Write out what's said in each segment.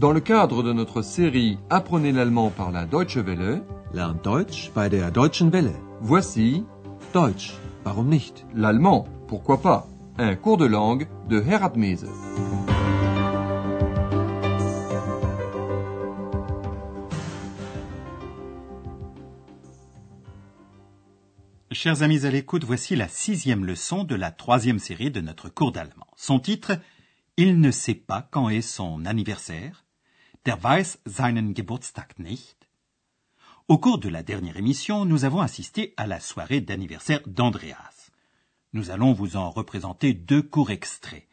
Dans le cadre de notre série Apprenez l'allemand par la Deutsche Welle, Lernt Deutsch bei der Deutschen Welle. voici Deutsch, warum nicht? l'allemand, pourquoi pas, un cours de langue de Herat Mese. Chers amis à l'écoute, voici la sixième leçon de la troisième série de notre cours d'allemand. Son titre Il ne sait pas quand est son anniversaire. Der weiß seinen Geburtstag nicht? Au cours de la dernière émission, nous avons assisté à la soirée d'anniversaire d'Andreas. Nous allons vous en représenter deux courts extraits.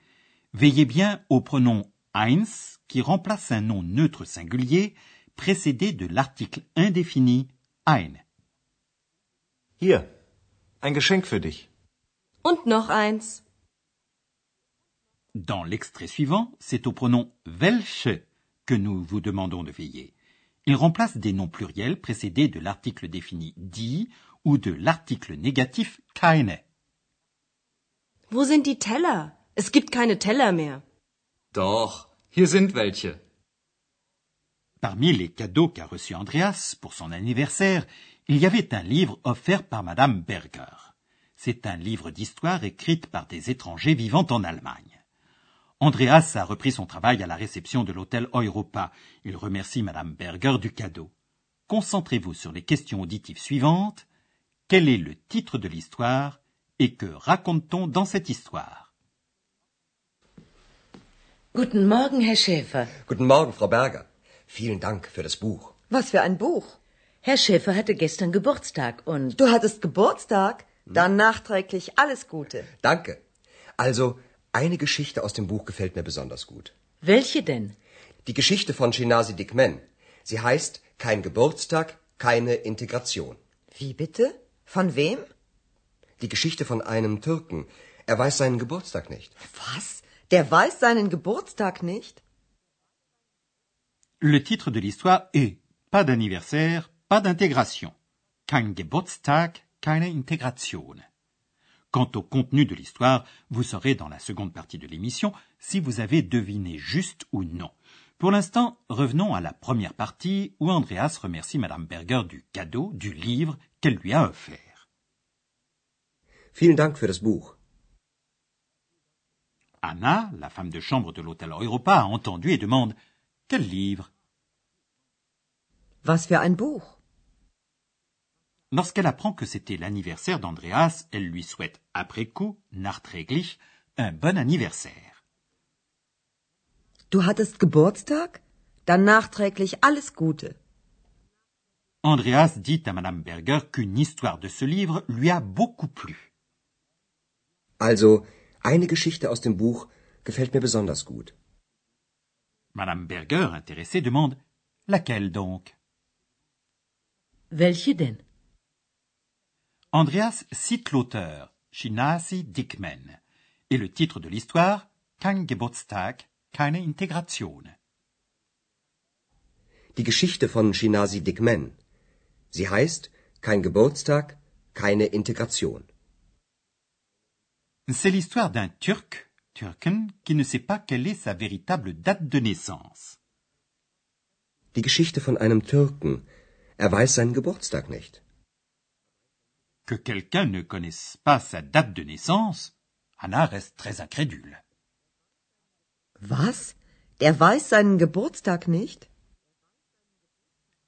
Veillez bien au pronom eins qui remplace un nom neutre singulier précédé de l'article indéfini ein. Hier, ein Geschenk für dich. Und noch eins. Dans l'extrait suivant, c'est au pronom welche que nous vous demandons de veiller. Il remplace des noms pluriels précédés de l'article défini die ou de l'article négatif keine. Wo sind die Teller? Es gibt keine Teller mehr. Doch, hier sind welche. Parmi les cadeaux qu'a reçu Andreas pour son anniversaire, il y avait un livre offert par Madame Berger. C'est un livre d'histoire écrite par des étrangers vivant en Allemagne. Andreas a repris son travail à la réception de l'hôtel Europa. Il remercie Madame Berger du cadeau. Concentrez-vous sur les questions auditives suivantes. Quel est le titre de l'histoire et que raconte-t-on dans cette histoire? Guten Morgen, Herr Schäfer. Guten Morgen, Frau Berger. Vielen Dank für das Buch. Was für ein Buch? Herr Schäfer hatte gestern Geburtstag und Du hattest Geburtstag? Dann nachträglich alles Gute. Danke. Also, eine Geschichte aus dem Buch gefällt mir besonders gut. welche denn? Die Geschichte von Shinasi Dikmen. Sie heißt Kein Geburtstag, keine Integration. Wie bitte? Von wem? Die Geschichte von einem Türken. Er weiß seinen Geburtstag nicht. Was? Der weiß seinen Geburtstag nicht? Le titre de l'histoire est Pas d'anniversaire, pas d'intégration. Kein Geburtstag, keine Integration. Quant au contenu de l'histoire, vous saurez dans la seconde partie de l'émission si vous avez deviné juste ou non. Pour l'instant, revenons à la première partie où Andreas remercie Madame Berger du cadeau, du livre qu'elle lui a offert. Vielen Dank für das Buch. Anna, la femme de chambre de l'hôtel Europa, a entendu et demande Quel livre? Was für ein Buch? Lorsqu'elle apprend que c'était l'anniversaire d'Andreas, elle lui souhaite après coup, nachträglich, un bon anniversaire. Du hattest Geburtstag? Dann nachträglich alles Gute. Andreas dit à Madame Berger qu'une histoire de ce livre lui a beaucoup plu. Also, eine Geschichte aus dem Buch gefällt mir besonders gut. Madame Berger, intéressée, demande Laquelle donc? Welche denn? Andreas cite l'auteur, Shinasi Dickman, et le titre de l'histoire, Kein Geburtstag, keine Integration. Die Geschichte von Shinasi Dikmen. Sie heißt Kein Geburtstag, keine Integration. C'est l'histoire d'un Turc, Türken, qui ne sait pas quelle est sa véritable date de naissance. Die Geschichte von einem Türken. Er weiß seinen Geburtstag nicht. Que quelqu'un ne connaisse pas sa date de naissance, Anna reste très incrédule. Was? Der weiß seinen Geburtstag nicht?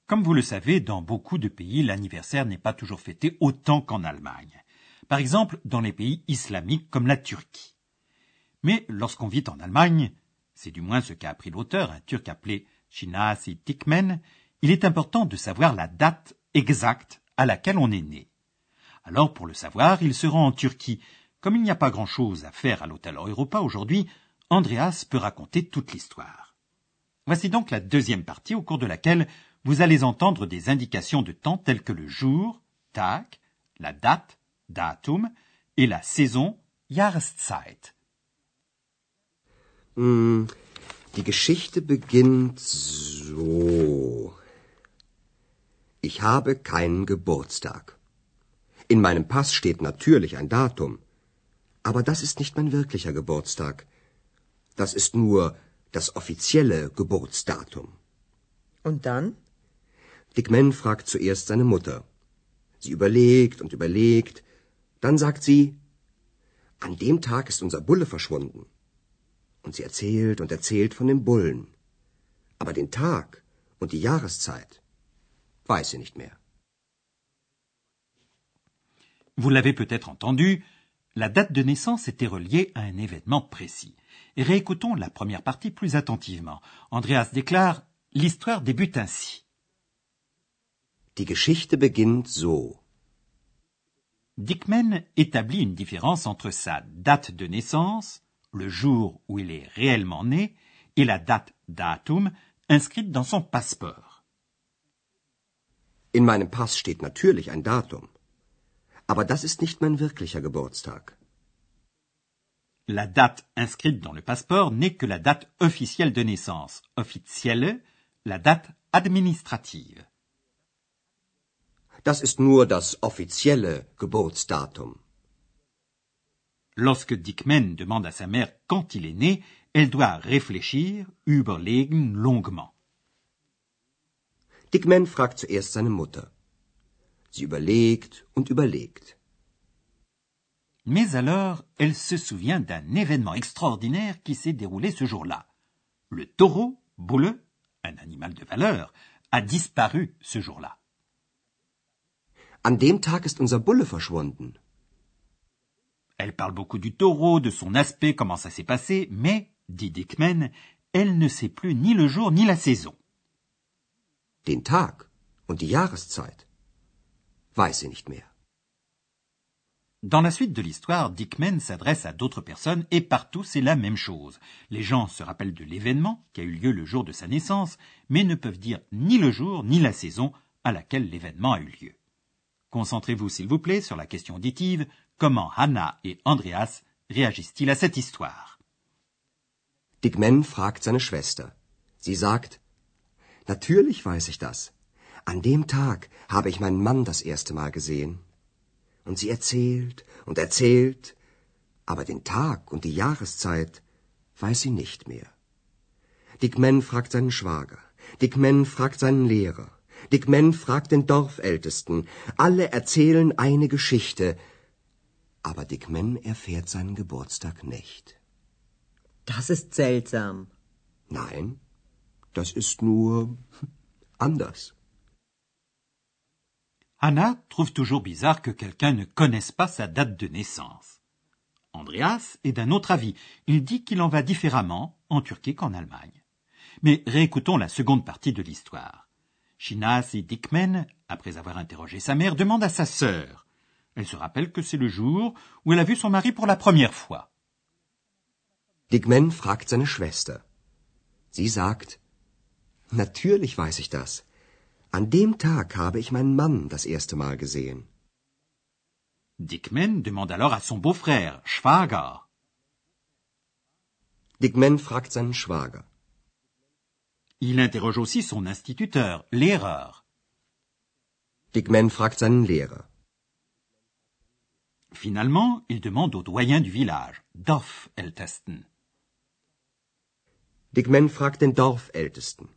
Comme vous le savez, dans beaucoup de pays, l'anniversaire n'est pas toujours fêté autant qu'en Allemagne. Par exemple, dans les pays islamiques comme la Turquie. Mais lorsqu'on vit en Allemagne, c'est du moins ce qu'a appris l'auteur, un turc appelé Shinasi Tikmen, il est important de savoir la date exacte à laquelle on est né. Alors, pour le savoir, il se rend en Turquie. Comme il n'y a pas grand-chose à faire à l'hôtel Europa aujourd'hui, Andreas peut raconter toute l'histoire. Voici donc la deuxième partie au cours de laquelle vous allez entendre des indications de temps telles que le jour, Tag, la date, Datum, et la saison, Jahreszeit. Hm, die Geschichte beginnt so. Ich habe keinen Geburtstag. In meinem Pass steht natürlich ein Datum. Aber das ist nicht mein wirklicher Geburtstag. Das ist nur das offizielle Geburtsdatum. Und dann? Dick Man fragt zuerst seine Mutter. Sie überlegt und überlegt. Dann sagt sie, an dem Tag ist unser Bulle verschwunden. Und sie erzählt und erzählt von dem Bullen. Aber den Tag und die Jahreszeit weiß sie nicht mehr. Vous l'avez peut-être entendu, la date de naissance était reliée à un événement précis. Et réécoutons la première partie plus attentivement. Andreas déclare L'histoire débute ainsi. Die Geschichte beginnt so. Dickman établit une différence entre sa date de naissance, le jour où il est réellement né, et la date datum inscrite dans son passeport. In meinem Pass steht natürlich ein Datum. Aber das ist nicht mein wirklicher Geburtstag. La date inscrite dans le passeport n'est que la date officielle de naissance. Offizielle, la date administrative. Das ist nur das offizielle Geburtsdatum. Lorsque Dickman demande à sa mère quand il est né, elle doit réfléchir, überlegen longuement. Dickman fragt zuerst seine Mutter. Sie überlegt und überlegt. Mais alors, elle se souvient d'un événement extraordinaire qui s'est déroulé ce jour-là. Le taureau, Bulle, un animal de valeur, a disparu ce jour-là. An dem Tag ist unser Bulle verschwunden. Elle parle beaucoup du taureau, de son aspect, comment ça s'est passé, mais, dit Dickman, elle ne sait plus ni le jour ni la saison. Den Tag und die Jahreszeit weiß sie nicht mehr. Dans la suite de l'histoire, Dickman s'adresse à d'autres personnes et partout c'est la même chose. Les gens se rappellent de l'événement qui a eu lieu le jour de sa naissance, mais ne peuvent dire ni le jour ni la saison à laquelle l'événement a eu lieu. Concentrez-vous s'il vous plaît sur la question auditive, comment Hannah et Andreas réagissent-ils à cette histoire? Dickman fragt seine Schwester. Sie sagt, Natürlich weiß ich das. An dem Tag habe ich meinen Mann das erste Mal gesehen. Und sie erzählt und erzählt, aber den Tag und die Jahreszeit weiß sie nicht mehr. Dick Man fragt seinen Schwager. Dick Man fragt seinen Lehrer. Dick Man fragt den Dorfältesten. Alle erzählen eine Geschichte. Aber Dick Man erfährt seinen Geburtstag nicht. Das ist seltsam. Nein, das ist nur anders. Hannah trouve toujours bizarre que quelqu'un ne connaisse pas sa date de naissance. Andreas est d'un autre avis. Il dit qu'il en va différemment en Turquie qu'en Allemagne. Mais réécoutons la seconde partie de l'histoire. Shinas et Dickman, après avoir interrogé sa mère, demandent à sa sœur. Elle se rappelle que c'est le jour où elle a vu son mari pour la première fois. Dickman fragt seine Schwester. Sie sagt, Natürlich weiß ich das. An dem Tag habe ich meinen Mann das erste Mal gesehen. Dickman demande alors à son beau-frère, Schwager. Dickman fragt seinen Schwager. Il interroge aussi son instituteur, Lehrer. Dickman fragt seinen Lehrer. Finalement, il demande au doyen du village, Dorfältesten. Dickman fragt den Dorfältesten.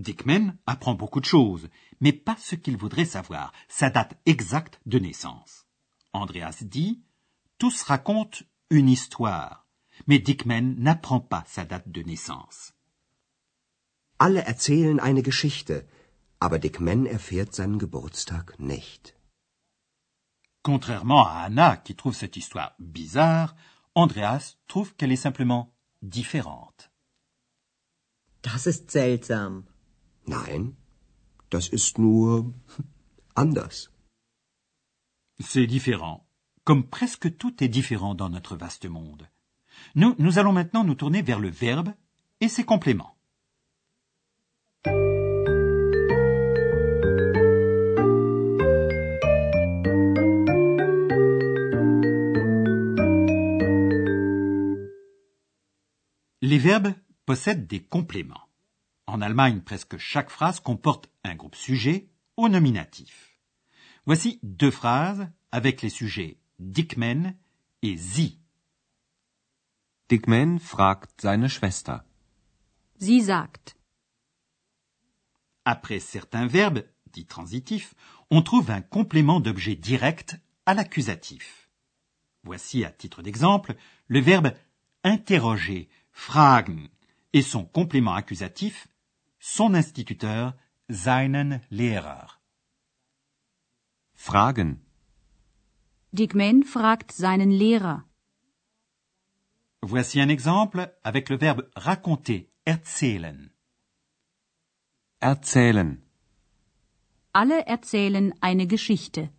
Dickman apprend beaucoup de choses, mais pas ce qu'il voudrait savoir, sa date exacte de naissance. Andreas dit Tous racontent une histoire, mais Dickman n'apprend pas sa date de naissance. Alle erzählen eine Geschichte, aber Dickman erfährt seinen Geburtstag nicht. Contrairement à Anna qui trouve cette histoire bizarre, Andreas trouve qu'elle est simplement différente. Das ist seltsam. Nein, das ist nur anders. C'est différent, comme presque tout est différent dans notre vaste monde. Nous, nous allons maintenant nous tourner vers le verbe et ses compléments. Les verbes possèdent des compléments. En Allemagne, presque chaque phrase comporte un groupe sujet au nominatif. Voici deux phrases avec les sujets Dickman et Sie. Dick Man fragt seine Schwester. Sie sagt. Après certains verbes, dits transitifs, on trouve un complément d'objet direct à l'accusatif. Voici à titre d'exemple le verbe interroger, fragen, et son complément accusatif, son instituteur, seinen Lehrer. Fragen. Dick Man fragt seinen Lehrer. Voici un exemple avec le verbe raconter, erzählen. Erzählen. Alle erzählen eine Geschichte.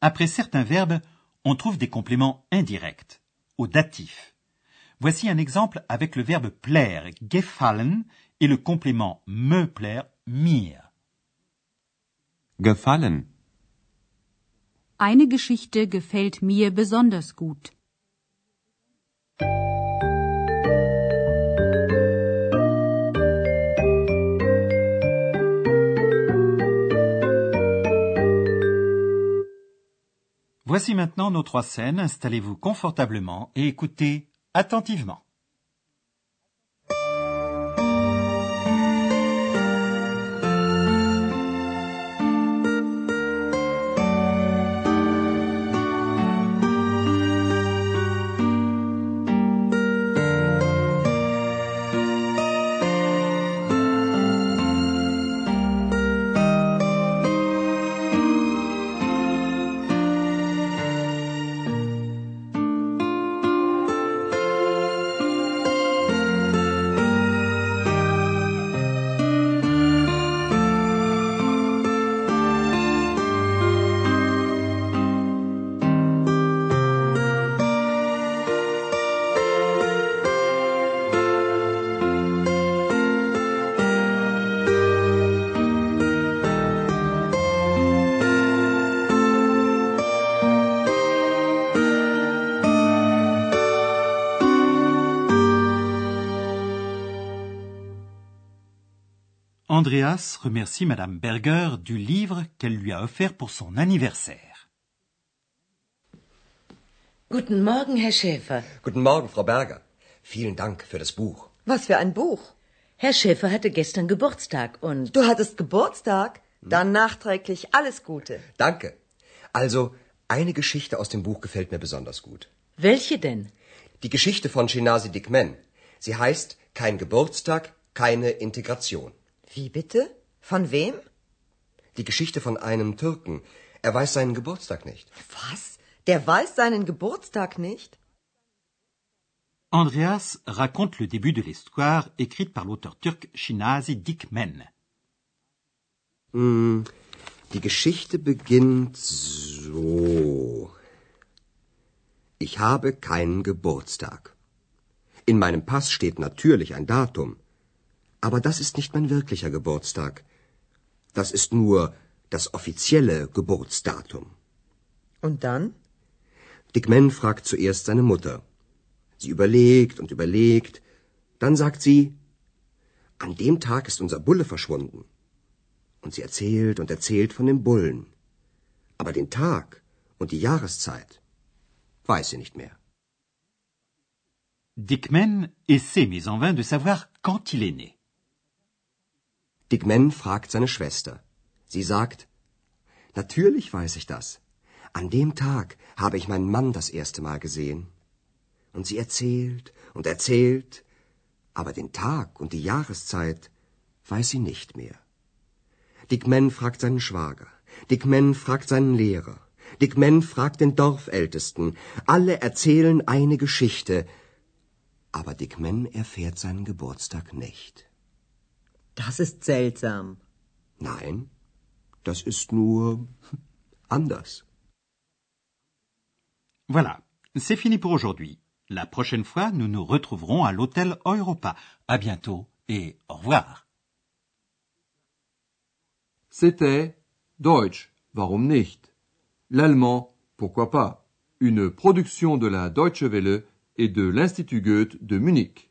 Après certains verbes, on trouve des compléments indirects, au datif. Voici un exemple avec le verbe plaire, gefallen, et le complément me plaire, mir. Gefallen. Eine Geschichte gefällt mir besonders gut. Voici maintenant nos trois scènes. Installez-vous confortablement et écoutez attentivement. Andreas remercie Madame Berger du livre qu'elle lui a offert pour son anniversaire. Guten Morgen, Herr Schäfer. Guten Morgen, Frau Berger. Vielen Dank für das Buch. Was für ein Buch. Herr Schäfer hatte gestern Geburtstag und. Du hattest Geburtstag? Dann nachträglich alles Gute. Danke. Also, eine Geschichte aus dem Buch gefällt mir besonders gut. Welche denn? Die Geschichte von Shinasi Dikmen. Sie heißt Kein Geburtstag, keine Integration. Wie bitte? Von wem? Die Geschichte von einem Türken. Er weiß seinen Geburtstag nicht. Was? Der weiß seinen Geburtstag nicht? Andreas raconte le début de l'histoire écrite par l'auteur turc Shinazi Dikmen. Hm, die Geschichte beginnt so. Ich habe keinen Geburtstag. In meinem Pass steht natürlich ein Datum. Aber das ist nicht mein wirklicher Geburtstag. Das ist nur das offizielle Geburtsdatum. Und dann? Dick Man fragt zuerst seine Mutter. Sie überlegt und überlegt. Dann sagt sie, an dem Tag ist unser Bulle verschwunden. Und sie erzählt und erzählt von dem Bullen. Aber den Tag und die Jahreszeit weiß sie nicht mehr. Dickman essaie mais en vain de savoir quand il est né. Dick Man fragt seine Schwester. Sie sagt, Natürlich weiß ich das. An dem Tag habe ich meinen Mann das erste Mal gesehen. Und sie erzählt und erzählt, aber den Tag und die Jahreszeit weiß sie nicht mehr. Dick Man fragt seinen Schwager. Dick Man fragt seinen Lehrer. Dick Man fragt den Dorfältesten. Alle erzählen eine Geschichte. Aber Dick Man erfährt seinen Geburtstag nicht. Das ist seltsam. Nein, das ist nur anders. Voilà, c'est fini pour aujourd'hui. La prochaine fois, nous nous retrouverons à l'hôtel Europa. À bientôt et au revoir. C'était Deutsch, warum nicht? L'allemand, pourquoi pas? Une production de la Deutsche Welle et de l'Institut Goethe de Munich.